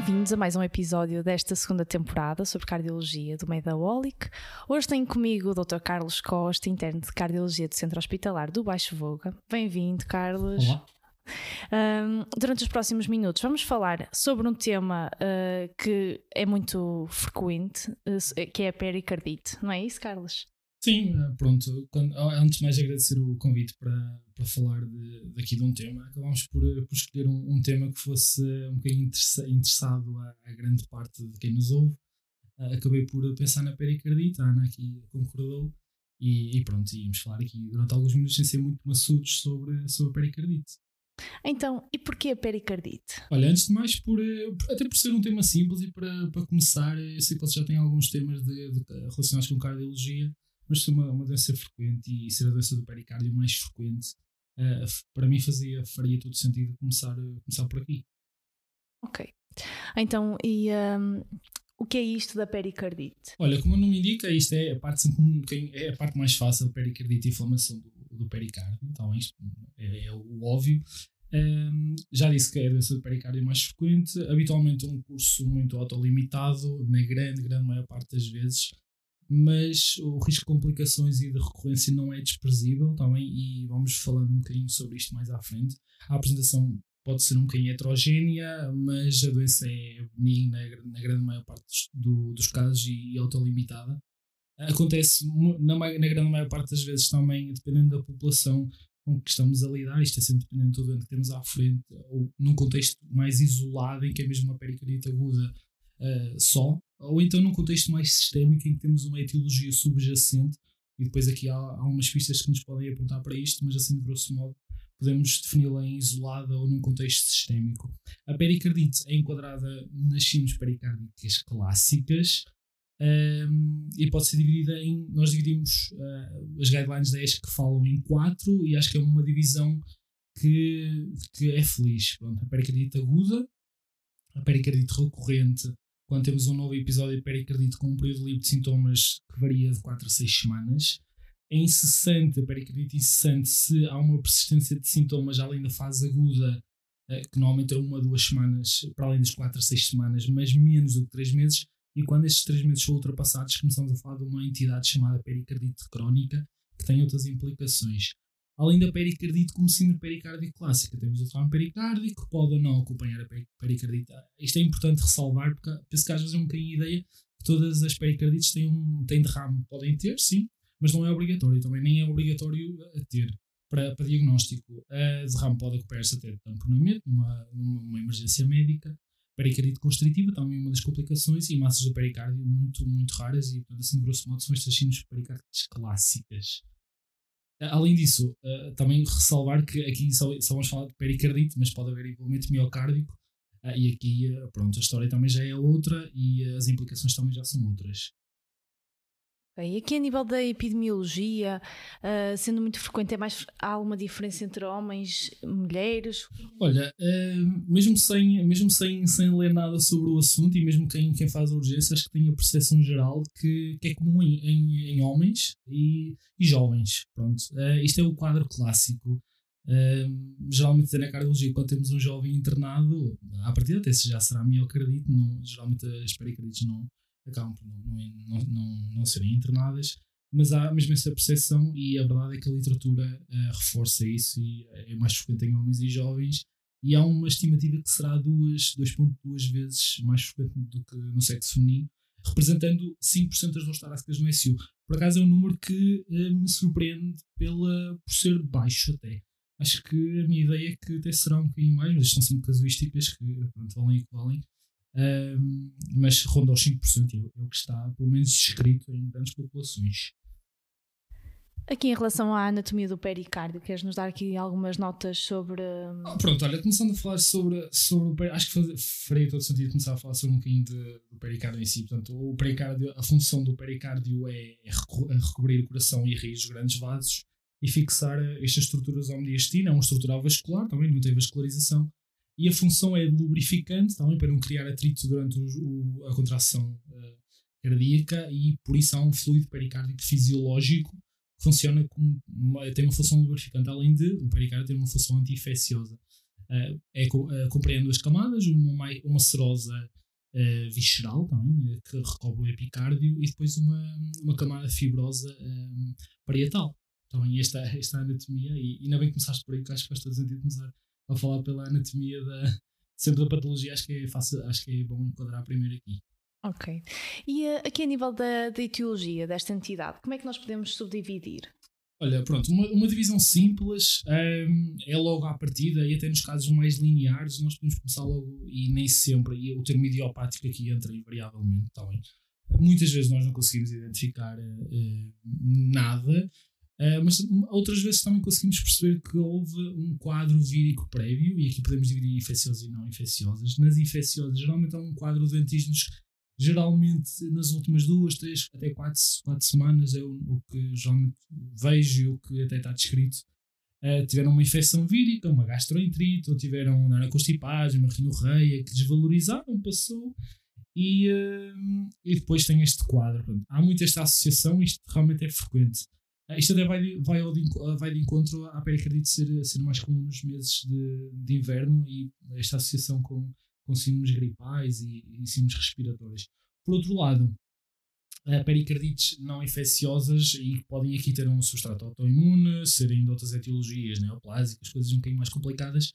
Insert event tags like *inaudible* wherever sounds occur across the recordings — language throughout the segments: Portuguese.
Bem-vindos a mais um episódio desta segunda temporada sobre cardiologia do Medawolic. Hoje tenho comigo o Dr. Carlos Costa, interno de cardiologia do Centro Hospitalar do Baixo Voga. Bem-vindo, Carlos. Olá. Um, durante os próximos minutos vamos falar sobre um tema uh, que é muito frequente, uh, que é a pericardite, não é isso, Carlos? Sim, eh, pronto. Quando, antes de mais agradecer o convite para, para falar de, daqui de um tema, acabámos por, por escolher um, um, tema que fosse um bocadinho interessa, interessado a, grande parte de quem nos ouve. Uh, acabei por pensar na pericardite, a Ana aqui concordou, e, e pronto, íamos falar aqui durante alguns minutos sem ser muito maçudos sobre, sobre a pericardite. Então, e porquê a pericardite? Olha, antes de mais, por, até por ser um tema simples e para, para começar, eu sei que vocês já têm alguns temas de, de, relacionados com cardiologia, mas ser uma, uma doença frequente e ser a doença do pericárdio mais frequente, uh, para mim fazia, faria todo sentido começar, começar por aqui. Ok. Então, e um, o que é isto da pericardite? Olha, como o nome indica, isto é a parte, é a parte mais fácil, pericardite e inflamação do, do pericárdio, então isto é, é o óbvio. Um, já disse que é a doença do pericárdio mais frequente, habitualmente um curso muito autolimitado, na grande, grande maior parte das vezes, mas o risco de complicações e de recorrência não é desprezível também, e vamos falando um bocadinho sobre isto mais à frente. A apresentação pode ser um bocadinho heterogénea, mas a doença é benigna na grande maior parte do, dos casos e, e autolimitada. Acontece na, na grande maior parte das vezes também, dependendo da população com que estamos a lidar, isto é sempre dependendo do doente que temos à frente, ou num contexto mais isolado, em que é mesmo uma pericardite aguda uh, só, ou então num contexto mais sistémico em que temos uma etiologia subjacente e depois aqui há, há umas pistas que nos podem apontar para isto, mas assim de grosso modo podemos defini-la em isolada ou num contexto sistémico. A pericardite é enquadrada nas síndromes pericárdicas clássicas um, ehm, e pode ser dividida em. Nós dividimos uh, as guidelines da ESC que falam em quatro e acho que é uma divisão que, que é feliz. Pronto, a pericardite aguda, a pericardite recorrente, quando temos um novo episódio de pericardite com um período livre de sintomas que varia de 4 a 6 semanas. É incessante, pericardite incessante, se há uma persistência de sintomas além da fase aguda, eh, que normalmente é uma a duas semanas, para além das 4 a 6 semanas, mas menos do que 3 meses, e quando estes 3 meses são ultrapassados, começamos a falar de uma entidade chamada pericardite crónica, que tem outras implicações. Além da pericardite como síndrome pericárdica clássica, temos o trauma pericárdico, que pode ou não acompanhar a pericardite. Isto é importante ressalvar, porque penso que às vezes é um bocadinho a ideia que todas as pericardites têm, um, têm derrame. Podem ter, sim, mas não é obrigatório. Também nem é obrigatório a ter para, para diagnóstico. A derrame pode acompanhar-se até de tamponamento, numa, numa emergência médica. Pericardite constritiva, também uma das complicações, e massas do pericárdio muito, muito raras, e portanto, assim, grosso modo, são estas síndromes pericárditas clássicas. Além disso, uh, também ressalvar que aqui só, só, vamos falar de pericardite, mas pode haver envolvimento miocárdico, uh, e aqui, uh, pronto, a história também já é outra e as implicações também já são outras. E aqui a nível da epidemiologia, uh, sendo muito frequente, é mais, há alguma diferença entre homens e mulheres? Olha, uh, mesmo, sem, mesmo sem, sem ler nada sobre o assunto e mesmo quem, quem faz a urgência, acho que tem a percepção geral que, que é comum em, em, em homens e, e, jovens. Pronto, uh, isto é o quadro clássico. geralmente na cardiologia, quando temos um jovem internado, a partir até se já será miocardite, não, geralmente as pericardites não, acabam por não, não, não, não serem internadas, mas há mesmo essa percepção e a verdade é que a literatura uh, reforça isso e é mais frequente em homens e jovens e há uma estimativa que será 2.2 vezes mais frequente do que no sexo feminino, representando 5% das dores torácicas no SU. Por acaso é um número que uh, me surpreende pela, por ser baixo até. Acho que a minha ideia é que até será um bocadinho mais, mas são sempre casuísticas que pronto, valem e que valem um, mas ronda aos 5%, é o que está, pelo menos, descrito em grandes populações. Aqui em relação à anatomia do pericárdio, queres nos dar aqui algumas notas sobre. Oh, pronto, olha, começando a falar sobre, sobre acho que faz, faria todo sentido começar a falar sobre um bocadinho de, do pericárdio em si. Portanto, o pericárdio, a função do pericárdio é, é recobrir o coração e rir os grandes vasos e fixar estas estruturas homodiastina, é uma estrutura vascular, também não tem vascularização, e a função é lubrificante também para não criar atrito durante o, o, a contração uh, cardíaca e por isso há um fluido pericárdico fisiológico que funciona como uma, tem uma função lubrificante além de o pericárdio ter uma função anti-infecciosa. Uh, é, uh, compreende duas camadas, uma, uma serosa uh, visceral também, que recobre o epicárdio, e depois uma, uma camada fibrosa parietal. Também esta, esta anatomia, e ainda bem que começaste por aí, que acho que faz todo sentido começar a falar pela anatomia da, sempre da patologia, acho que é fácil, acho que é bom enquadrar primeiro aqui. Ok. E uh, aqui a nível da, da etiologia desta entidade, como é que nós podemos subdividir? Olha, pronto, uma, uma divisão simples um, ehm, é logo à partida e até nos casos mais lineares nós podemos começar logo e nem sempre, e o termo idiopático aqui entra invariavelmente também. Muitas vezes nós não conseguimos identificar uh, nada, uh, mas outras vezes também conseguimos perceber que houve um quadro vírico prévio, e aqui podemos dividir em infecciosas e não infecciosas. Nas infecciosas, geralmente há um quadro de antígenos geralmente nas últimas duas, três, até quatro, quatro semanas é o, o que geralmente vejo e o que até está descrito. Uh, tiveram uma infecção vírica, uma gastroenterite, ou tiveram uma constipagem, uma rinorreia que desvalorizaram, passou. E, uh, e depois tem este quadro. Há muito esta associação, isto realmente é frequente. Uh, isto até vai, vai, de, vai de encontro à pericardite ser, ser mais comum nos meses de, de inverno e esta associação com, com síndromes gripais e, e síndromes respiratórias. Por outro lado, pericardites não infecciosas e que podem aqui ter um substrato autoimune, serem de outras etiologias neoplásicas, coisas um bocadinho mais complicadas.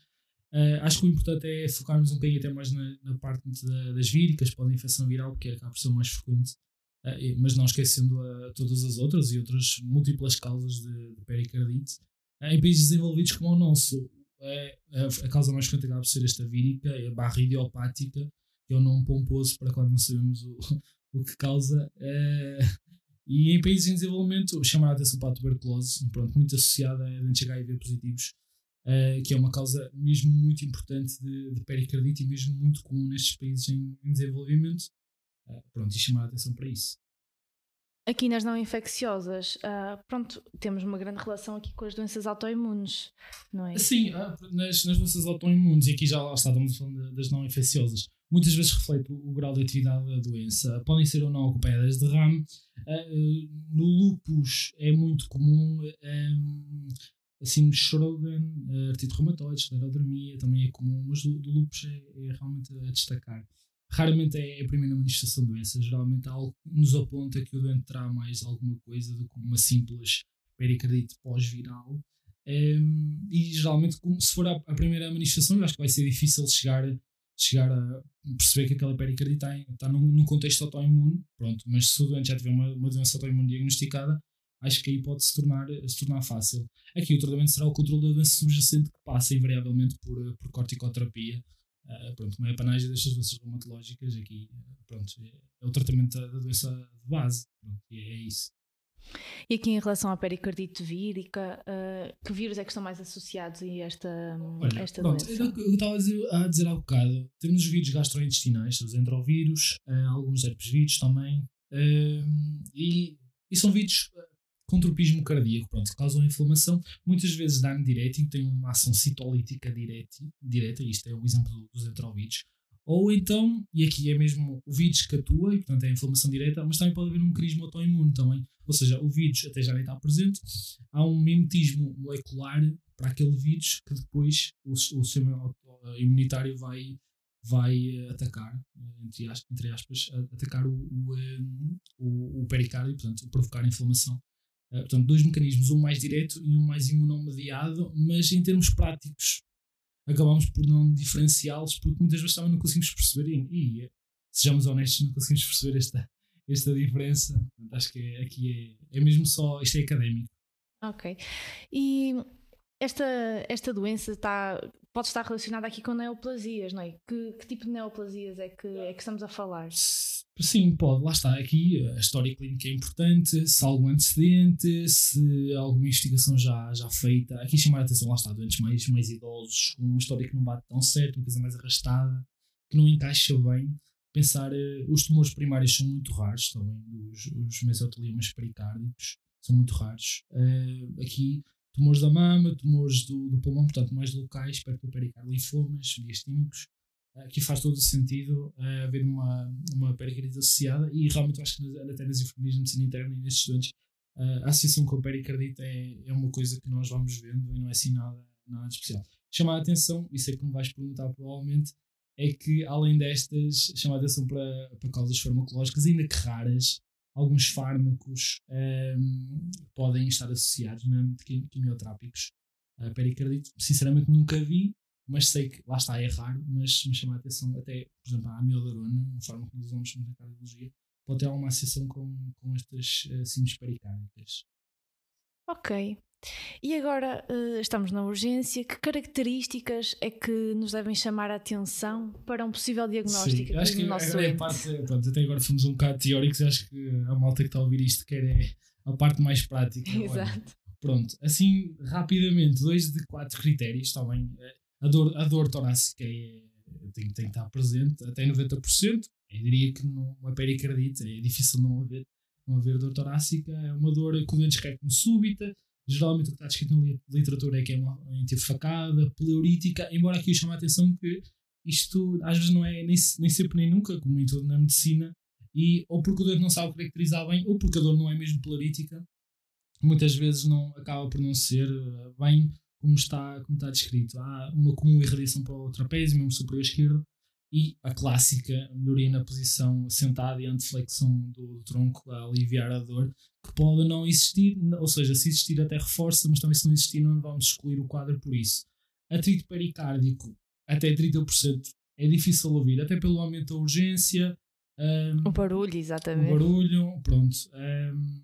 Uh, acho que o importante é focarmos um bocadinho até mais na, na parte da, das víricas, pela infecção viral, porque é a por mais frequente, mas não esquecendo a, todas as outras e outras múltiplas causas de, de pericardite. Uh, em países desenvolvidos como o nosso, é, a, causa mais frequente acaba por ser esta vírica, a barra idiopática, que é o nome pomposo para quando não sabemos o, *laughs* o que causa. É, e em países em desenvolvimento, chamar a atenção para a tuberculose, pronto, muito associada a doentes HIV positivos, que é uma causa mesmo muito importante de, de pericardite e mesmo muito comum nestes países em, em desenvolvimento. É, pronto, e chamar a atenção para isso. Aqui nas não infecciosas, uh, pronto, temos uma grande relação aqui com as doenças autoimunes, não é? Sim, ah, nas, nas doenças autoimunes, e aqui já lá está, estamos falando das não infecciosas, muitas vezes reflete o, o, grau de atividade da doença, podem ser ou não acompanhadas de RAM. Uh, no lupus é muito comum, um, assim, Sjogren, artrite reumatoide, esclerodermia também é comum, mas do, do lupus é, é realmente a destacar. Raramente é a primeira manifestação de doença, geralmente algo nos aponta que o doente terá mais alguma coisa do que uma simples pericardite pós-viral. Um, e geralmente, se for a, a, primeira manifestação, acho que vai ser difícil chegar, chegar a perceber que aquela pericardite está, está num, num, contexto autoimune. Pronto, mas se o doente já tiver uma, uma doença autoimune diagnosticada, acho que aí pode se tornar, se tornar fácil. Aqui o tratamento será o controle da doença subjacente que passa invariavelmente por, por corticoterapia Uh, pronto, uma apanagem destas doenças reumatológicas aqui, pronto, é o tratamento da, doença de base, pronto, e é isso. E aqui em relação à pericardite vírica, uh, que vírus é que estão mais associados a esta, Olha, esta pronto, doença? Eu estava a dizer, a dizer há bocado, temos os vírus gastrointestinais, os entrovírus, uh, alguns herpesvírus também, e, e são vírus com tropismo cardíaco, pronto, causam inflamação, muitas vezes dano dirético, tem uma ação citolítica direta, direta, isto é o exemplo dos entrovírus, ou então, e aqui é mesmo o vírus que atua, e portanto é a inflamação direta, mas também pode haver um mecanismo autoimune também, ou seja, o vírus até já nem está presente, há um mimetismo molecular para aquele vírus que depois o, o sistema imunitário vai, vai atacar, entre aspas, atacar o, o, o, o pericárdio, portanto, provocar inflamação Uh, portanto, dois mecanismos, um mais direto e um mais imunomediado, mas em termos práticos acabamos por não diferenciá-los porque muitas vezes também não conseguimos perceber e, e eh, sejamos honestos, não conseguimos *laughs* perceber esta, esta diferença. Portanto, acho que é, aqui é, é mesmo só, isto é académico. Ok. E esta, esta doença está, pode estar relacionada aqui com neoplasias, não é? Que, que tipo de neoplasias é que, é que estamos a falar? Sim, pode, lá está. Aqui a história clínica é importante, se há algum antecedente, se alguma investigação já, já feita. Aqui chamar a atenção, lá está, doentes mais, mais idosos, com uma história que não bate tão certo, uma coisa mais arrastada, que não encaixa bem. Pensar, uh, os tumores primários são muito raros também, os, os mesotelioma pericárdicos são muito raros. Uh, aqui, tumores da mama, tumores do, do pulmão, portanto, mais locais, perto do pericárdio, linfomas, diastímicos aqui faz todo o sentido uh, haver uma, uma pericardite associada e realmente acho que até nas enfermeiras de medicina interna e nesses estudantes uh, a associação com a pericardite é, é uma coisa que nós vamos vendo e não é assim nada, nada especial. chama a atenção, isso é que me vais perguntar provavelmente, é que além destas, chama a atenção para, para causas farmacológicas, ainda que raras, alguns fármacos um, podem estar associados, mesmo quimioterápicos, a pericardite. Sinceramente nunca vi, mas sei que lá está, é raro, mas me chama a atenção até, por exemplo, a amiodarona, um fármaco que nós usamos na cardiologia, pode ter alguma associação com, com estas uh, síndromes pericárdicas. Ok. E agora uh, estamos na urgência. Que características é que nos devem chamar a atenção para um possível diagnóstico Sim, acho que nosso é, é parte, pronto, até agora fomos um bocado teóricos, acho que a malta que está a ouvir isto quer é a parte mais prática. Exato. Olha, pronto, assim, rapidamente, dois de quatro critérios, está bem? Eh, a dor, a dor torácica é, tem, tem que estar presente até 90%. Eu diria que numa pericardite é difícil não haver, não haver dor torácica. É uma dor com dentes recto súbita. Geralmente o que está descrito na literatura é que é uma facada, pleurítica, embora aqui eu chame a atenção que isto às vezes não é nem, nem sempre nem nunca, como em tudo na medicina, e ou porque o doente não sabe caracterizar bem, ou porque a dor não é mesmo pleurítica, muitas vezes não acaba por não ser eh, bem como está, como está descrito. Há uma comum irradiação para o trapézio, mesmo superior esquerdo, e a clássica melhoria na posição sentada e anteflexão do tronco a aliviar a dor, que pode não existir, ou seja, se existir até reforça, mas também se não existir não vamos excluir o quadro por isso. Atrito pericárdico, até 30%, é difícil ouvir, até pelo aumento da urgência. Um, o barulho, exatamente. O barulho, pronto. Um,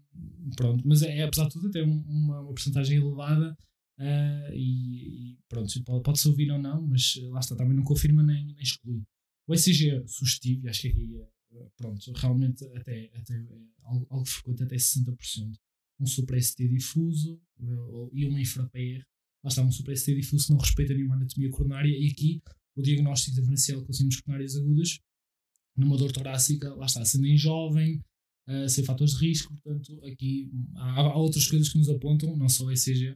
pronto, mas é, apesar de tudo, até uma, uma porcentagem elevada Uh, e, e, pronto, pode-se ouvir ou não, mas lá está, também não confirma nem, nem exclui. O ECG é sugestivo, e acho que aqui, é, pronto, realmente até, até é algo, algo frequente, até 60%. Um supra-ST difuso uh, e uma infra-PR. Lá está, um supra-ST difuso não respeita nenhuma anatomia coronária, e aqui o diagnóstico diferencial com síndromes coronárias agudas, numa dor torácica, lá está, sendo em jovem, uh, sem fatores de risco, portanto, aqui há, há outras coisas que nos apontam, não só o ECG,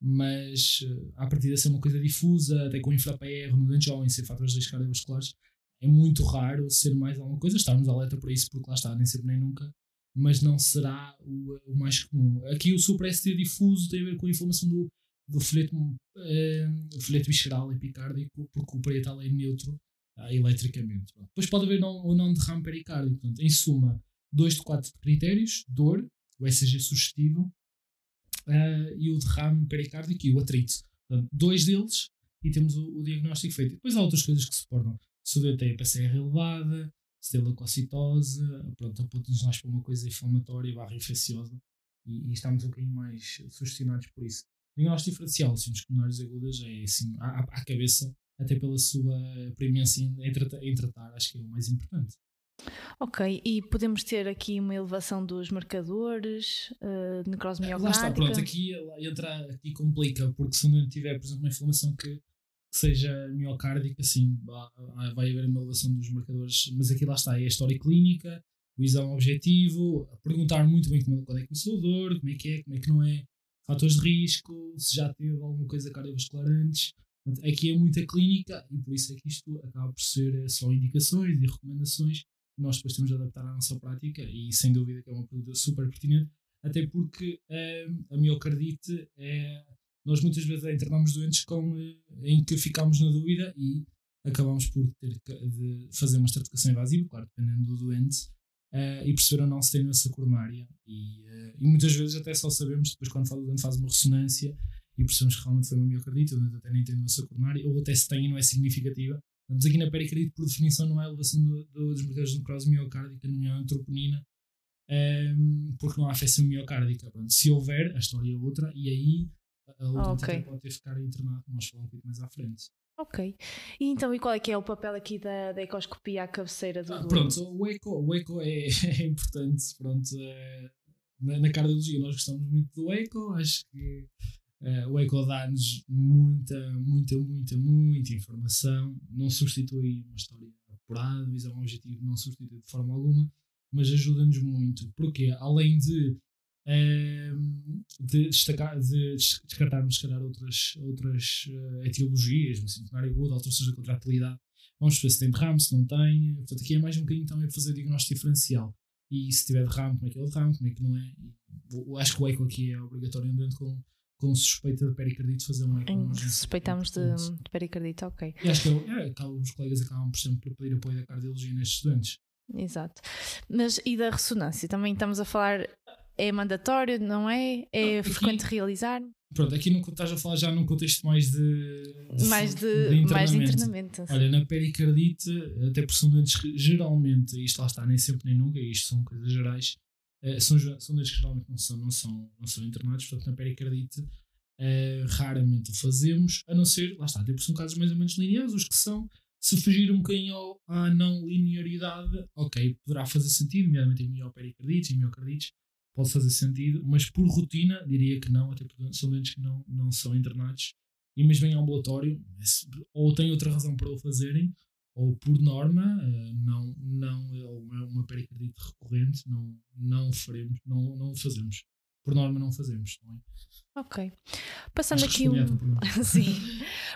mas uh, a partir de ser uma coisa difusa, até com infra-PR no dente jovem, ser fatores de risco cardiovasculares, é muito raro ser mais alguma coisa. Estamos alerta para isso, porque lá está, nem sempre nem nunca, mas não será o, o mais comum. Aqui o supra-ST difuso tem a ver com a inflamação do, do folheto, uh, folheto visceral epicárdico, porque o parietal é neutro uh, eletricamente. Pronto. Depois pode haver não, ou não derrame pericárdico. Portanto, em suma, dois de quatro critérios: dor, o ECG sugestivo, uh, e o derrame pericárdico e o atrito. Portanto, dois deles e temos o, o, diagnóstico feito. Depois há outras coisas que se doente tem a PCR elevada, se tem leucocitose, pronto, aponta-nos mais para uma coisa inflamatória barra infecciosa e, e, estamos um bocadinho mais sugestionados por isso. O diagnóstico diferencial, síndromes pulmonares agudas, é assim, à, à cabeça, até pela sua preemência em, tratar, em tratar, acho que é o mais importante. Ok, e podemos ter aqui uma elevação dos marcadores, uh, necrose miocárdica? Lá está, pronto, aqui entra, aqui complica, porque se não tiver, por exemplo, uma inflamação que, que seja miocárdica, sim, vai haver uma elevação dos marcadores, mas aqui lá está, é a história clínica, o exame objetivo, perguntar muito bem como, quando é que começou a dor, como é que é, como é que não é, fatores de risco, se já teve alguma coisa cardiovascular antes. Aqui é muita clínica e por isso é que isto acaba por ser só indicações e recomendações nós depois temos de adaptar à nossa prática e sem dúvida que é uma pergunta super pertinente, até porque uh, a miocardite é. Nós muitas vezes internamos doentes com, uh, em que ficamos na dúvida e acabamos por ter de fazer uma estratificação invasiva, claro, dependendo do doente, uh, e perceber ou não se tem doença coronária. E, uh, e, muitas vezes até só sabemos depois quando o doente faz uma ressonância e percebemos que realmente foi uma miocardite, o doente até nem tem doença coronária, ou até se tem e não é significativa, mas aqui na pericardite, por definição, não há elevação do, do, dos marcadores de necrose miocárdica, nomeadamente troponina, um, ehm, porque não há afecção miocárdica. Pronto, se houver, a história é outra, e aí a outra okay. pode ter que ficar internado, nós falamos um pouco mais à frente. Ok. E então, e qual é que é o papel aqui da, da ecoscopia à cabeceira do ah, Pronto, o eco, o eco é, *laughs* é importante. Pronto, é, na, na cardiologia nós gostamos muito do eco, acho que Uh, o Eco dá-nos muita, muita, muita, muita informação. Não substitui uma história apurada, visão objetivo, não substitui de forma alguma, mas ajuda-nos muito. Porque além de, de, destacar, de descartarmos, se calhar, outras, outras uh, etiologias, no centenário agudo, alterações da contratilidade, vamos ver se tem derrame, se não tem. Portanto, aqui é mais um bocadinho também para fazer diagnóstico diferencial. E se tiver derrame, como é que é o derrame, como é que não é. E, acho que o eco aqui é obrigatório dentro com com suspeita de pericardite fazer uma em suspeitamos de, de pericardite, ok. E acho que é, é, os colegas acabam por sempre pedir apoio da cardiologia nestes doentes. Exato. Mas e da ressonância? Também estamos a falar, é mandatório, não é? É não, frequente aqui, realizar? Pronto, aqui no, estás a falar já num contexto mais de. mais de, de internamento. Mais de internamento. Olha, na pericardite, até por são doentes geralmente, isto lá está, nem sempre nem nunca, isto são coisas gerais, uh, são, são doentes que geralmente não são, não, são, não são internados, portanto, na pericardite uh, raramente o fazemos, a não ser, lá está, até por são casos mais ou menos lineares, os que são. Se fugir um bocadinho à não linearidade, ok, poderá fazer sentido, nomeadamente em miopericardite e miocardites, pode fazer sentido, mas por rotina diria que não, até porque são doentes que não, não são internados e mas vêm ao ambulatório, ou têm outra razão para o fazerem, ou por norma, eh, não, não é uma pericardite recorrente, não, não faremos, não, não o fazemos por norma não fazemos, não é? Ok. Passando aqui um... *laughs* Sim.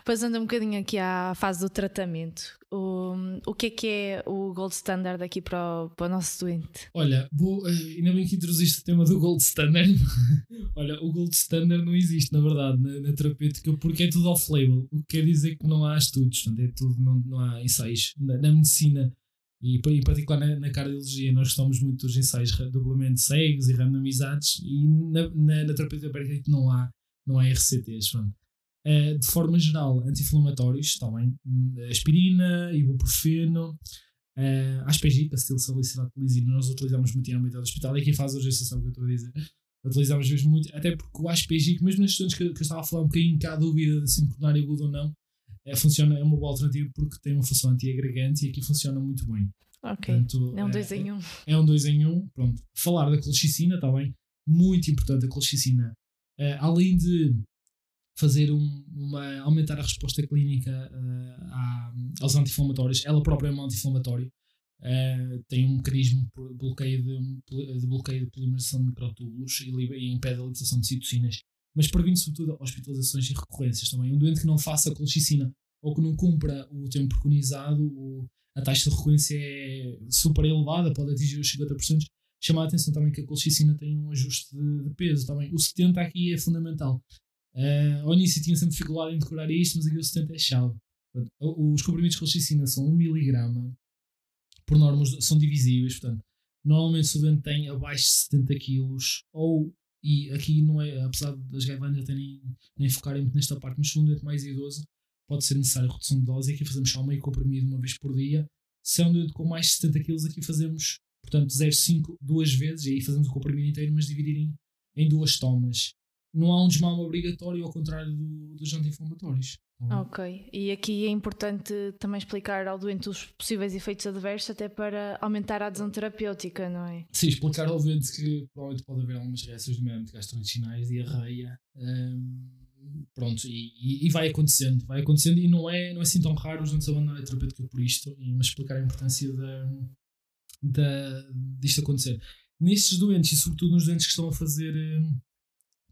Passando um bocadinho aqui à fase do tratamento. O, o que é que é o gold standard aqui para o, para o nosso doente? Olha, vou, eh, ainda bem que introduziste o tema do gold standard. *laughs* Olha, o gold standard não existe, na verdade, na, na terapêutica, porque é tudo off-label. O que quer dizer que não há estudos, é tudo, não, não há ensaios. Na, na medicina e em particular na, na cardiologia, nós gostamos muito dos ensaios duplamente cegos e randomizados, e na, na, na terapêutica pericardite não há, não há RCTs. Uh, de forma geral, anti-inflamatórios também, hum, aspirina, ibuprofeno, uh, aspergita, acetilsalicilatolisina, nós utilizamos muito em âmbito hospital, e quem faz a urgência sabe o que eu estou a dizer. Utilizamos mesmo muito, até porque o aspergita, mesmo nas estudantes que, que eu estava a falar um bocadinho que há dúvida de se coronário agudo ou não, é, funciona, é uma boa alternativa porque tem uma função anti-agregante e aqui funciona muito bem. Ok. Portanto, é um 2 é, em 1. Um. É um 2 em 1. Um, pronto. Falar da colchicina, está bem? Muito importante a colchicina. Uh, além de fazer um, uma, aumentar a resposta clínica uh, à, aos anti-inflamatórios, ela própria é um anti-inflamatório. Uh, tem um mecanismo de bloqueio de, de bloqueio de polimerização de microtúbulos e, e impede a liberação de citocinas mas previne sobretudo hospitalizações e recorrências também. Um doente que não faça colchicina ou que não cumpra o tempo preconizado, a taxa de recorrência é super elevada, pode atingir os 50%. Chama a atenção também que a colchicina tem um ajuste de, peso também. O 70 aqui é fundamental. Uh, ao início tinha sempre dificuldade em decorar isto, mas aqui o 70 é chave. Os comprimidos de colchicina são 1mg, por norma são divisíveis, portanto, normalmente se o doente tem abaixo de 70 kg ou e aqui não é, apesar das guidelines até nem, nem focarem muito nesta parte, mas se um doente mais idoso pode ser necessário redução de dose e aqui fazemos só meio comprimido uma vez por dia. Se é um doente com mais de 70 kg, aqui fazemos, portanto, 0,5 duas vezes, e aí fazemos o comprimido inteiro, mas dividir em, em duas tomas. Não há um desmame obrigatório, ao contrário do, dos anti-inflamatórios. Ok, e aqui é importante também explicar ao doente os possíveis efeitos adversos, até para aumentar a adesão terapêutica, não é? Sim, explicar ao doente que provavelmente pode haver algumas reações, nomeadamente gastrointestinais, diarreia. Um, pronto, e, e, vai acontecendo, vai acontecendo, e não é, não é assim tão raro os doentes abandonarem a terapêutica por isto, mas explicar a importância da, da, disto acontecer. Nestes doentes, e sobretudo nos doentes que estão a fazer um,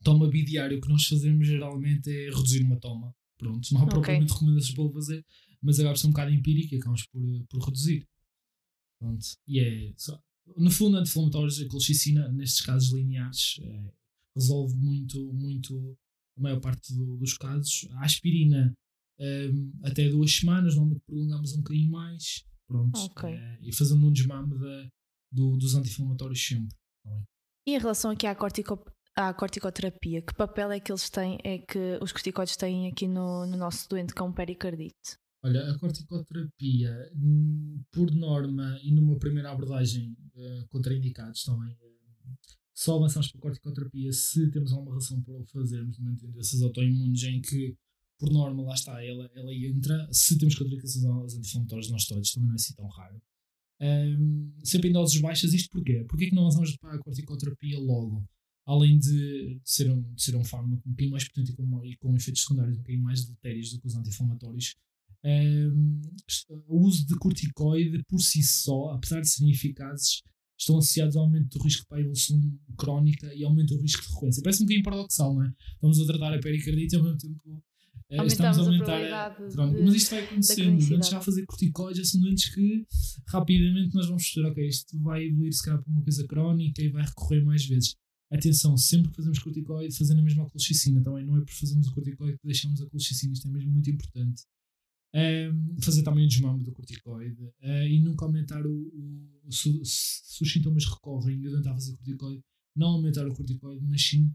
toma bidiário, o que nós fazemos geralmente é reduzir uma toma Pronto, não há okay. propriamente recomendações para fazer, mas acaba por ser um bocado empírico e acabamos por, eh, por reduzir. Pronto. E é. Só, no fundo, anti-inflamatórios, a colchicina, nestes casos lineares, é, resolve muito, muito a maior parte do, dos casos. A aspirina, um, ehm, até duas semanas, normalmente prolongamos um bocadinho mais. Pronto. Okay. É, e fazendo um desmame da, do, dos anti-inflamatórios sempre. Tá e em relação aqui à cortico, à corticoterapia, que papel é que eles têm, é que os corticoides têm aqui no, no nosso doente com pericardite? Olha, a corticoterapia, por norma e numa primeira abordagem uh, contraindicados também, uh, só avançamos para a corticoterapia se temos alguma razão para o fazermos, mantendo doenças autoimunes em que, por norma, lá está, ela, ela entra. Se temos contraindicações aos anti-inflamatórios nós todos, também não é assim tão raro. Um, sempre em doses baixas, isto porquê? Porquê é que não avançamos para a corticoterapia logo? Além de ser um, de ser um fármaco um bocadinho mais potente e com, e com efeitos secundários um bocadinho mais deletérios do que os anti-inflamatórios, um, o uso de corticoide por si só, apesar de serem eficazes, estão associados ao aumento do risco para a evolução crónica e aumento do risco de recorrência. Parece um bocadinho paradoxal, não é? Estamos a tratar a pericardite e ao mesmo tempo uh, estamos a aumentar a. mas isto vai acontecendo. Os doentes já a fazer corticoides já são doentes que rapidamente nós vamos perceber, ok, isto vai evoluir se calhar para uma coisa crónica e vai recorrer mais vezes atenção, sempre que fazemos corticoide, fazendo a mesma colchicina. Também não é por fazermos o corticoide que deixamos a colchicina, isto é mesmo muito importante. Um, fazer também o desmame do corticoide uh, e nunca aumentar o. o se, se, os sintomas recorrem e eu tentar fazer corticoide, não aumentar o corticoide, mas sim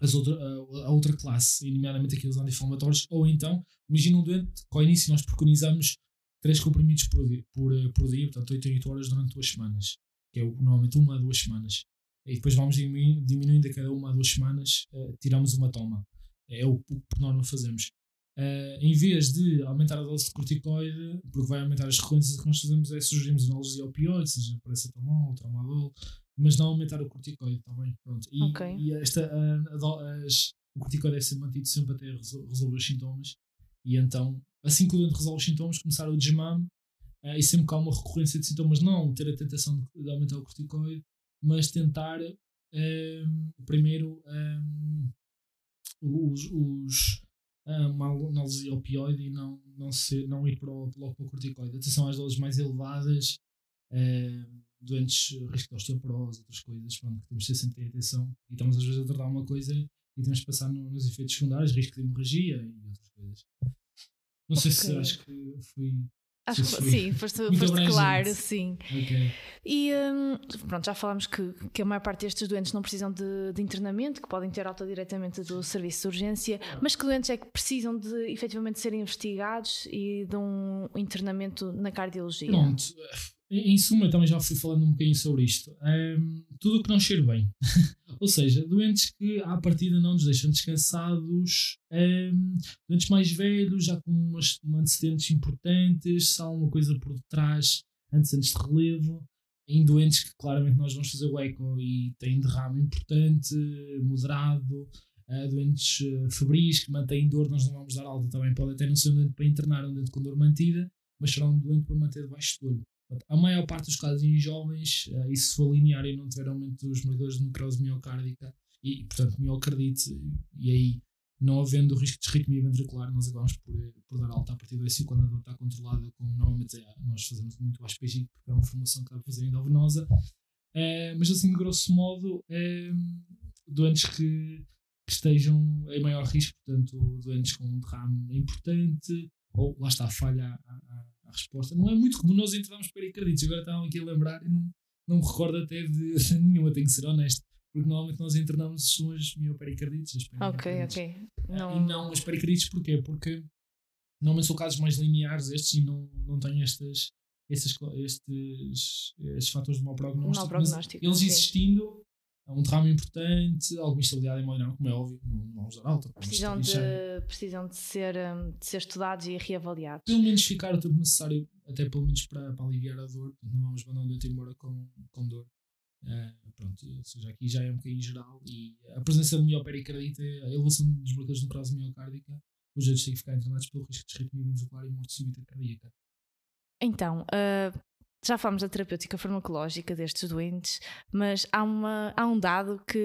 as outra, a, a outra classe, nomeadamente aqueles anti-inflamatórios, ou então, imagina um doente que ao início nós preconizamos 3 comprimidos por dia, por, eh, por dia portanto 8 em 8 horas durante 2 semanas, que é normalmente uma a 2 semanas. E depois vamos diminuindo, diminuindo a cada uma a 2 semanas, uh, tiramos uma toma. É o, o que por norma fazemos. Uh, em vez de aumentar a dose de corticoide, porque vai aumentar as recorrências, o que nós fazemos é sugerimos analgesia opioide, seja paracetamol, tramadol, mas não aumentar o corticoide, está bem? Pronto. E, okay. e esta, a, a, as, o corticoide deve ser mantido sempre até resolver os sintomas. E então, assim que o doente resolve os sintomas, começar o desmame uh, e sempre que há uma recorrência de sintomas, não ter a tentação de, de aumentar o corticoide, mas tentar um, primeiro um, os, os uma análise opioide e não, não, ser, não ir para o, logo para o corticoide. Atenção às doses mais elevadas, um, doentes risco de osteoporose, outras coisas, pronto, que temos de sempre ter atenção. E estamos às vezes a tratar uma coisa e temos de passar no, nos efeitos secundários, risco de hemorragia e outras coisas. Não okay. sei se acho que fui Acho que sim, foste, foste claro, sim. Okay. E um, pronto, já falámos que, que a maior parte destes doentes não precisam de, de, internamento, que podem ter alta diretamente do serviço de urgência, mas que doentes é que precisam de efetivamente serem investigados e de um internamento na cardiologia? Pronto, em suma, também já fui falando um bocadinho sobre isto. Um, tudo o que não cheira bem. *laughs* Ou seja, doentes que à partida não nos deixam descansados, um, doentes mais velhos, já com umas, antecedentes importantes, se há alguma coisa por detrás, antecedentes de relevo, em doentes que claramente nós vamos fazer o eco e têm derrame importante, moderado, uh, doentes uh, febris que mantêm dor, nós não vamos dar alta também. Pode até não ser um doente para internar, um doente com dor mantida, mas será um doente para manter debaixo do olho. A maior parte dos casos em jovens, uh, e se for linear e não tiver aumento dos marcadores de necrose miocárdica e, portanto, miocardite, e aí não havendo risco de arritmia ventricular, nós acabamos por, eh, por dar alta a partir do SI quando a dor está controlada. Com, normalmente é, nós fazemos muito ASPG porque é uma formação que dá para fazer endovenosa. É, mas assim, de grosso modo, doentes que, que, estejam em maior risco, portanto, doentes com um derrame importante, ou lá está, falha a, a, a resposta. Não é muito comum nós entrarmos pericardites. Agora estava aqui a lembrar e não, não me recordo até de, de *laughs* nenhuma, tenho que ser honesto. Porque normalmente nós internamos são as miopericardites. As ok, ok. Não... E não as pericardites, porquê? Porque normalmente são casos mais lineares estes e não, não têm estas, estes, estes, estes fatores de mau prognóstico. Mau prognóstico eles existindo, um derrame importante, alguma instabilidade hemodinâmica, como é óbvio, não vamos dar alta. Precisam, de, precisam de, ser, hum, de ser estudados e reavaliados. Pelo menos ficar o tempo necessário, até pelo menos para, para aliviar a dor, não vamos mandar um doente embora com, com dor. Uh, pronto, ou seja, aqui já é um bocadinho geral e a presença de miopericarditis, a elevação dos marcadores de necrose miocárdica, os doentes têm que ficar internados pelo risco de arritmia ventricular e morte súbita cardíaca. Então, uh, já falamos da terapêutica farmacológica destes doentes, mas há, uma, há um dado que,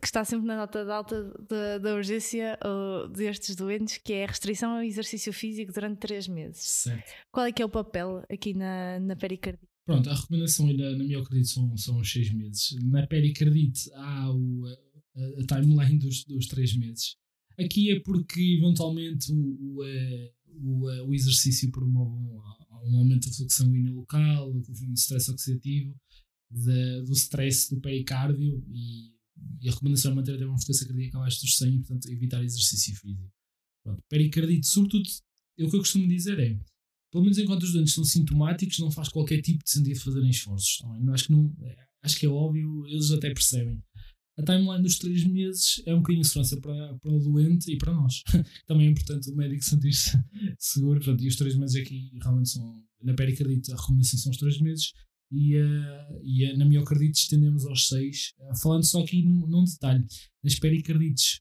que está sempre na nota de alta da, da urgência uh, destes doentes, que é a restrição ao exercício físico durante 3 meses. Certo. Qual é que é o papel aqui na, na pericardite? Pronto, a recomendação na, na miocardite são, são os 6 meses. Na pericardite há o, a, a timeline dos, dos 3 meses. Aqui é porque eventualmente o, o, eh, o, eh, o exercício promove um, um aumento da fluxo sanguíneo local, um stress oxidativo, de, do stress do pericárdio e, e, a recomendação é manter até uma frequência cardíaca abaixo dos 100 e, portanto, evitar exercício físico. Pronto, pericardite, sobretudo, o que eu costumo dizer é, pelo menos enquanto os doentes são sintomáticos, não faz qualquer tipo de sentido fazerem esforços. É? acho, que não, é, acho que é óbvio, eles até percebem a timeline dos três meses é um bocadinho de segurança para, para o doente e para nós. *laughs* Também é importante o médico sentir-se *laughs* seguro. Portanto, e os três meses aqui realmente são, na pericardite, a recomendação são os três meses e, uh, e uh, na miocardite estendemos aos seis. Uh, falando só aqui num, num, detalhe: nas pericardites,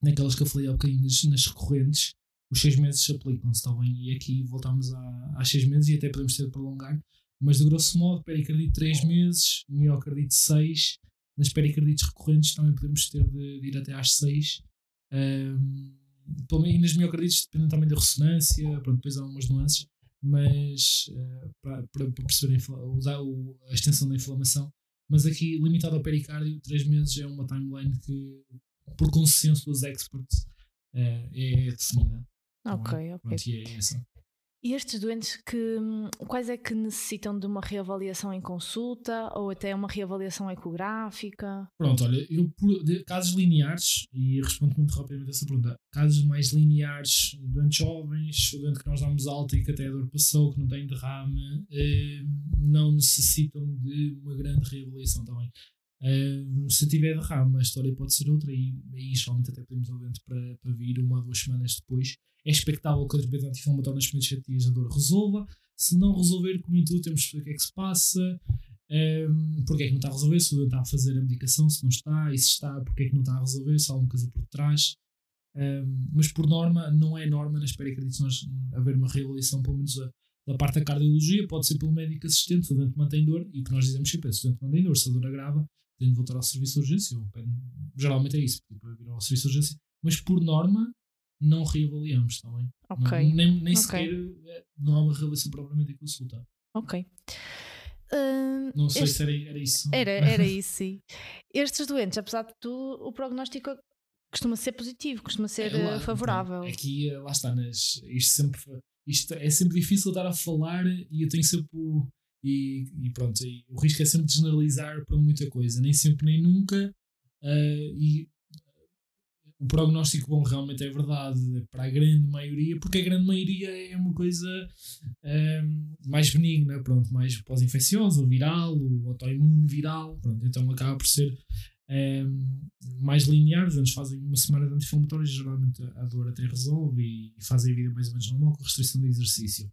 naquelas que eu falei há bocadinho, nas, nas recorrentes, os seis meses se aplicam-se, está bem? E aqui voltamos a, aos seis meses e até podemos ter de prolongar. Mas de grosso modo, pericardite três meses, miocardite seis nas pericardites recorrentes também podemos ter de, de ir até às 6. Um, e nas miocardites depende também da ressonância, pronto, depois há umas nuances, mas uh, para, para, perceberem a, a extensão da inflamação, Mas aqui, limitado ao pericárdio, 3 meses é uma timeline que, por consenso dos experts, é, é definida. Tá ok, ok. Pronto, e é essa. E estes doentes, que, quais é que necessitam de uma reavaliação em consulta ou até uma reavaliação ecográfica? Pronto, olha, eu por de, casos lineares, e respondo muito rapidamente a essa pergunta, casos mais lineares, doentes jovens, o doente que nós damos alta e que até a dor passou, que não tem derrame, eh, não necessitam de uma grande reavaliação também. Eh, se tiver derrame, a história pode ser outra e aí geralmente até pedimos ao doente para, para vir uma ou duas semanas depois é expectável que a terapia anti-inflamatória nas primeiras 7 dias a dor resolva. Se não resolver, como em tudo, temos que ver o que é que se passa, um, porque é que não está a resolver, se o está a fazer a medicação, se não está, e se está, porque é que não está a resolver, se há alguma coisa por trás. Um, mas por norma, não é norma nas pericardites nós haver uma reavaliação, pelo menos a, da parte da cardiologia, pode ser pelo médico assistente, se o doente mantém dor, e o que nós dizemos sempre é: se o doente mantém dor, se a dor agrava, tem de voltar ao serviço de urgência. Ou, geralmente é isso, para vir ao serviço de urgência. Mas por norma, não reavaliamos, está bem? Ok. Não, nem nem okay. sequer eh, não há uma reavaliação propriamente em consulta. Ok. Uh, não sei este... se era, era isso. Era, era *laughs* isso, sim. Estes doentes, apesar de tudo, o prognóstico costuma ser positivo, costuma ser é, lá, eh, favorável. Então, aqui, eh, lá está, nas, isto, sempre, isto é sempre difícil estar a falar e eu tenho sempre o. E, e pronto, e o risco é sempre de generalizar para muita coisa, nem sempre nem nunca. Uh, e o prognóstico bom realmente é verdade para a grande maioria, porque a grande maioria é uma coisa um, ehm, mais benigna, pronto, mais pós-infecciosa, viral, o autoimune viral, pronto, então acaba por ser um, mais linear, os anos fazem uma semana de anti-inflamatórios, geralmente a dor até resolve e fazem a vida mais ou menos normal com restrição de exercício.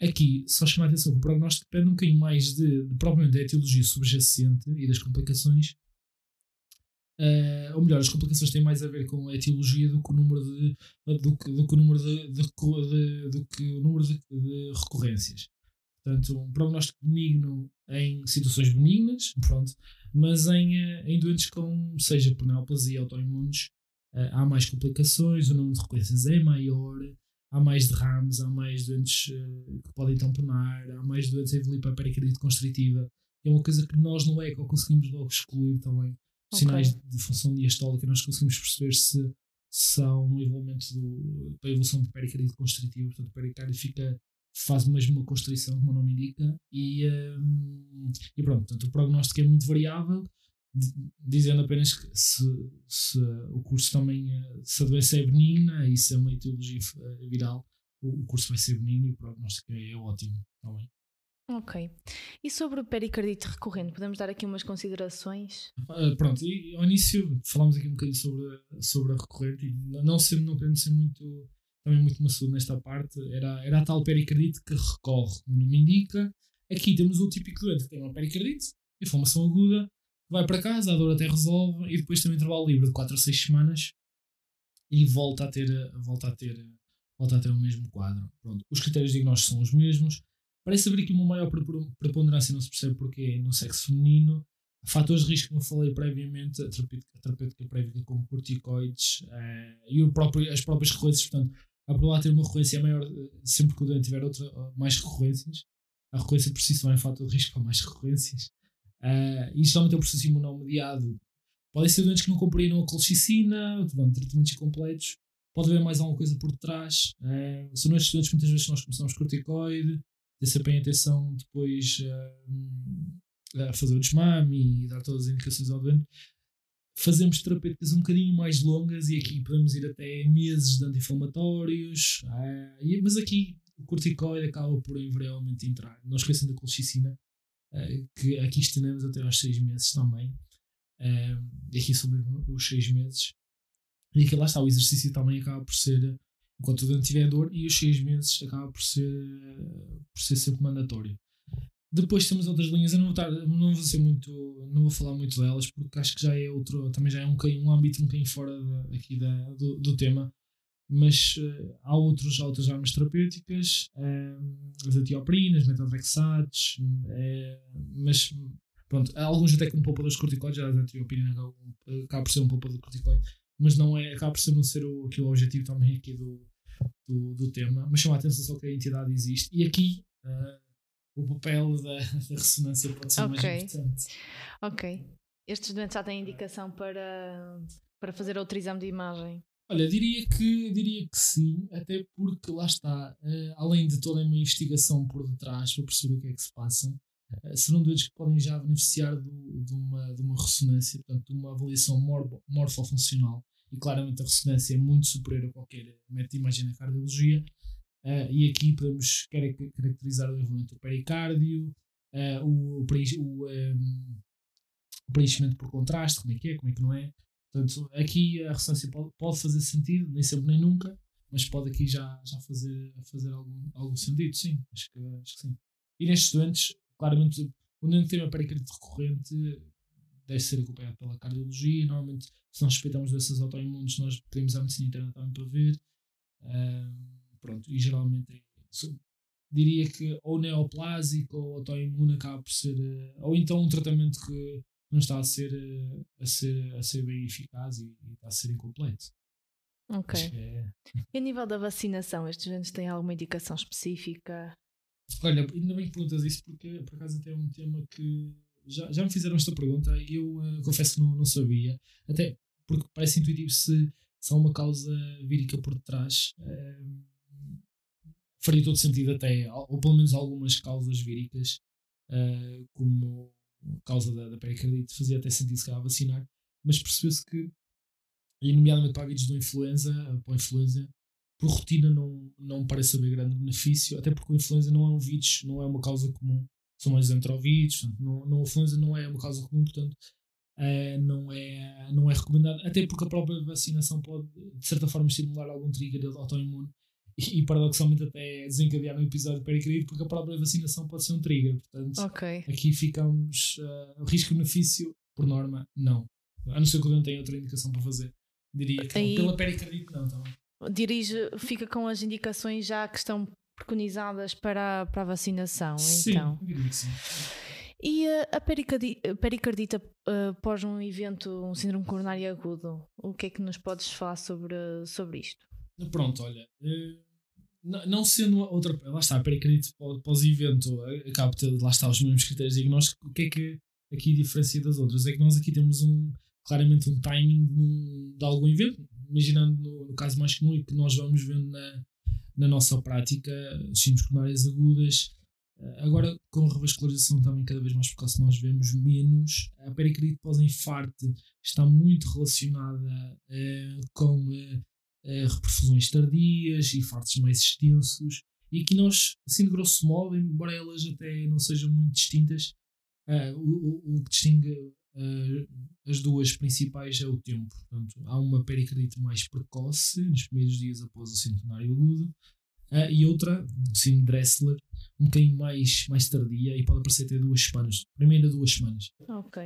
Aqui, só chamar a atenção que o prognóstico depende um bocadinho mais de, de provavelmente da etiologia subjacente e das complicações Uh, ou melhor, as complicações têm mais a ver com a etiologia do que o número de, do que, do que o número de, de, de do que o número de, de, recorrências. Portanto, um prognóstico benigno em situações benignas, pronto, mas em, eh, em doentes com, seja por neoplasia autoimunes, uh, há mais complicações, o número de recorrências é maior, há mais derrames, há mais doentes uh, que podem tamponar, há mais doentes a evoluir para a pericardite constritiva. É uma coisa que nós no ECO conseguimos logo excluir também sinais okay. de função diastólica, nós conseguimos perceber se, há um envolvimento do, da evolução do pericardite constritivo, portanto o pericárdio fica, faz mesmo uma constrição, como o nome indica, e, um, e pronto, portanto o prognóstico é muito variável, dizendo apenas que se, se o curso também, eh, se a doença é benigna e se é uma etiologia eh, viral, o, curso vai ser benigno e o prognóstico é, ótimo também. Ok. E sobre o pericardite recorrente, podemos dar aqui umas considerações? Uh, pronto, e ao início falámos aqui um bocadinho sobre, sobre a recorrente e não, ser, não querendo ser muito, também muito maçudo nesta parte, era, era a tal pericardite que recorre, como o nome indica. Aqui temos o típico doente que tem uma pericardite, inflamação aguda, vai para casa, a dor até resolve e depois tem um intervalo livre de 4 a 6 semanas e volta a ter, volta a ter, volta a ter o mesmo quadro. Pronto, os critérios diagnósticos são os mesmos Parece haver aqui uma maior preponderância, não se percebe porque no sexo feminino. Fatores de risco, como eu falei previamente, a terapêutica, a terapêutica prévia como corticoides uh, e o próprio, as próprias recorrências. Portanto, a probabilidade de ter uma recorrência é maior eh, sempre que o doente tiver outra, mais recorrências. A recorrência por si só é um fator de risco para mais recorrências. Uh, e geralmente é o processo imunomediado. Podem ser doentes que não compreendam a colchicina, tratamentos incompletos. Pode haver mais alguma coisa por trás. Uh, são nestes doentes muitas vezes nós começamos corticoide ter bem atenção depois uh, a fazer o desmame e dar todas as indicações ao doente. Fazemos terapêuticas um bocadinho mais longas e aqui podemos ir até meses de anti-inflamatórios, mas aqui o corticoide acaba por invariavelmente entrar. Não esqueçam da colchicina, que aqui estendemos até aos 6 meses também. e aqui são mesmo os 6 meses. E aqui lá está, o exercício também acaba por ser enquanto o doente tiver dor, e os 6 meses acaba por ser, por ser sempre mandatório. Depois temos outras linhas, eu não vou, estar, não vou ser muito, não vou falar muito delas, porque acho que já é outro, também já é um, um âmbito um bocadinho fora de, aqui da, do, do tema, mas uh, há, outros, outras armas terapêuticas, uh, as etioprinas, metadrexates, uh, mas pronto, há alguns até com poupadores corticoides, já a etioprina acaba por ser um poupador corticoide, mas não é, acaba por ser não ser o, aqui o objetivo também aqui do, do, do tema, mas chama a atenção só que a entidade existe. E aqui uh, o papel da, da ressonância pode ser okay. mais importante. Ok. Estes doentes já têm indicação para, para fazer outro exame de imagem? Olha, diria que, diria que sim, até porque lá está, uh, além de toda uma investigação por detrás para perceber o que é que se passa, uh, serão doentes que podem já beneficiar do, de, uma, de uma ressonância, portanto, de uma avaliação mor morfofuncional. E claramente a ressonância é muito superior a qualquer método de imagem na cardiologia. Uh, e aqui podemos caracterizar o desenvolvimento do pericárdio, o, o, um, o preenchimento por contraste, como é que é, como é que não é, Portanto, aqui a ressonância pode, pode fazer sentido, nem sempre nem nunca, mas pode aqui já, já fazer, fazer algum, algum sentido, sim, acho que, acho que sim. E nestes doentes, claramente, quando não tem uma pericardite recorrente, deve ser acompanhado pela cardiologia. Normalmente, se nós respeitamos doenças autoimunes, nós pedimos à medicina interna também para ver. pronto, e geralmente é, diria que ou neoplásico ou autoimune acaba por ser, eh, ou então um tratamento que não está a ser, eh, a ser, a ser bem eficaz e, e está a ser incompleto. Ok. É... E a nível da vacinação, estes doentes têm alguma indicação específica? Olha, ainda bem que perguntas isso, porque por acaso até é um tema que já, já me fizeram esta pergunta e eu uh, confesso que não, não sabia. Até porque parece intuitivo se, se há uma causa vírica por detrás. Uh, faria todo sentido até, ou pelo menos algumas causas víricas, uh, como causa da, da pericardite, fazia até sentido se calhar vacinar, mas percebeu-se que, e nomeadamente para vírus do influenza, para a influenza, por rotina não, não parece haver grande benefício, até porque a influenza não é um vírus, não é uma causa comum, são mais portanto, não, não, a influenza não é uma causa comum, portanto, uh, não, é, não é recomendado, até porque a própria vacinação pode, de certa forma, estimular algum trigger autoimune e, paradoxalmente até desencadear um episódio de pericardite porque a própria vacinação pode ser um trigger. Portanto, okay. aqui ficamos uh, risco-benefício, por norma, não. A não ser que o doente tenha outra indicação para fazer. Diria que Aí, pela pericardite não, também. Dirige, fica com as indicações já que estão preconizadas para, para a vacinação. Sim, então. sim. E uh, a pericardita, pericardita uh, após um evento, um síndrome coronário agudo, o que é que nos podes falar sobre, sobre isto? Pronto, olha, não sendo outra. Lá está, a pericardite pós-evento acaba de ter, lá está, os mesmos critérios diagnósticos. O que é que aqui diferencia das outras? É que nós aqui temos um, claramente um timing de, um, algum evento. Imaginando no, no, caso mais comum que nós vamos vendo na, na nossa prática, síndromes coronárias agudas. Eh, agora, com a revascularização também cada vez mais precoce, nós vemos menos. A pericardite pós-infarto está muito relacionada uh, com uh, reperfusões tardias e fartos mais extensos. E aqui nós, assim de grosso modo, embora elas até não sejam muito distintas, uh, o, o, que distingue uh, as duas principais é o tempo. Portanto, há uma pericardite mais precoce, nos primeiros dias após o centenário agudo, uh, e outra, o síndrome Dressler, um bocadinho mais, mais tardia e pode aparecer até duas semanas. Primeira duas semanas. Ok.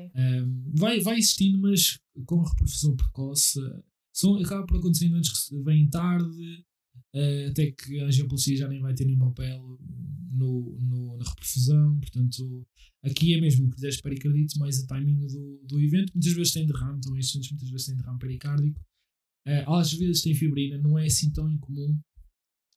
vai, vai existindo, mas com a reperfusão precoce são, acaba por acontecer doentes que vêm tarde, uh, até que a angioplastia já nem vai ter nenhum papel no, no, na reperfusão. Portanto, aqui é mesmo que quiseres pericardite, mais a timing do, do evento. Muitas vezes tem derrame, também estes muitas vezes têm derrame pericárdico. Uh, às vezes tem fibrina, não é assim tão incomum.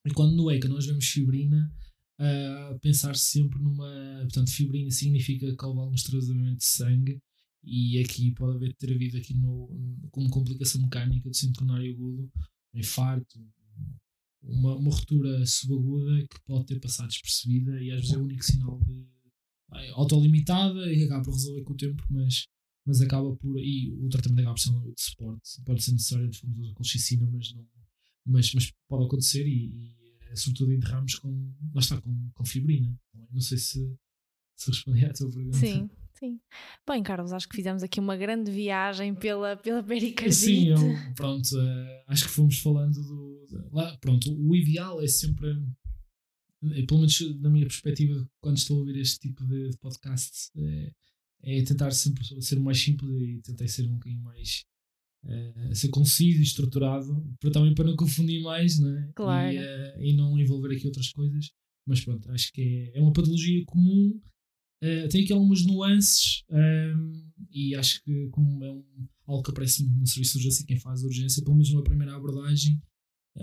E quando no ECA nós vemos fibrina, uh, pensar sempre numa. Portanto, fibrina significa que houve algum extravasamento de sangue e aqui pode haver ter havido aqui no, como complicação mecânica do coronário agudo, um infarto, uma, uma ruptura subaguda que pode ter passado despercebida e às vezes é o único sinal de é, autolimitada e acaba por resolver com o tempo, mas, mas acaba por. E o tratamento acaba por ser de suporte, pode ser necessário de de colchicina, mas, não, mas, mas pode acontecer e, e é, sobretudo em derrames com. lá está, com, com fibrina. Não sei se, se respondi à tua pergunta. Sim. Sim. Bem, Carlos, acho que fizemos aqui uma grande viagem pela, pela pericardite. Sim, eu, pronto, uh, acho que fomos falando do. Lá, pronto, o ideal é sempre, é, pelo menos na minha perspectiva, quando estou a ouvir este tipo de, de podcast, é, é, tentar sempre ser mais simples e tentar ser um bocadinho mais. Uh, ser conciso e estruturado, para, também para não confundir mais né? claro. e, uh, e não envolver aqui outras coisas. Mas pronto, acho que é, é uma patologia comum Uh, tem aqui algumas nuances um, ehm, e acho que como é um, algo que aparece no serviço de urgência quem faz urgência, pelo menos numa primeira abordagem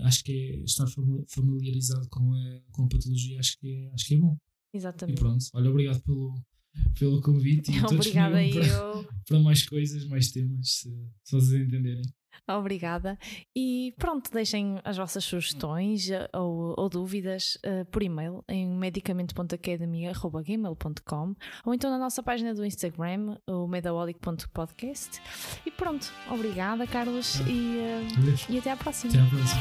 acho que é estar familiarizado com a, com a patologia acho que é, acho que é bom Exatamente. E pronto, olha, obrigado pelo, pelo convite e *laughs* estou Obrigada disponível eu. para, *laughs* para mais coisas, mais temas, se, se vocês entenderem. Obrigada. E pronto, deixem as vossas sugestões eh, ou, ou dúvidas eh, por e-mail em medicamento.academy.gmail.com ou então na nossa página do Instagram, o medawolic.podcast. E pronto, obrigada, Carlos, e, Adeus. e até à próxima. Até à próxima.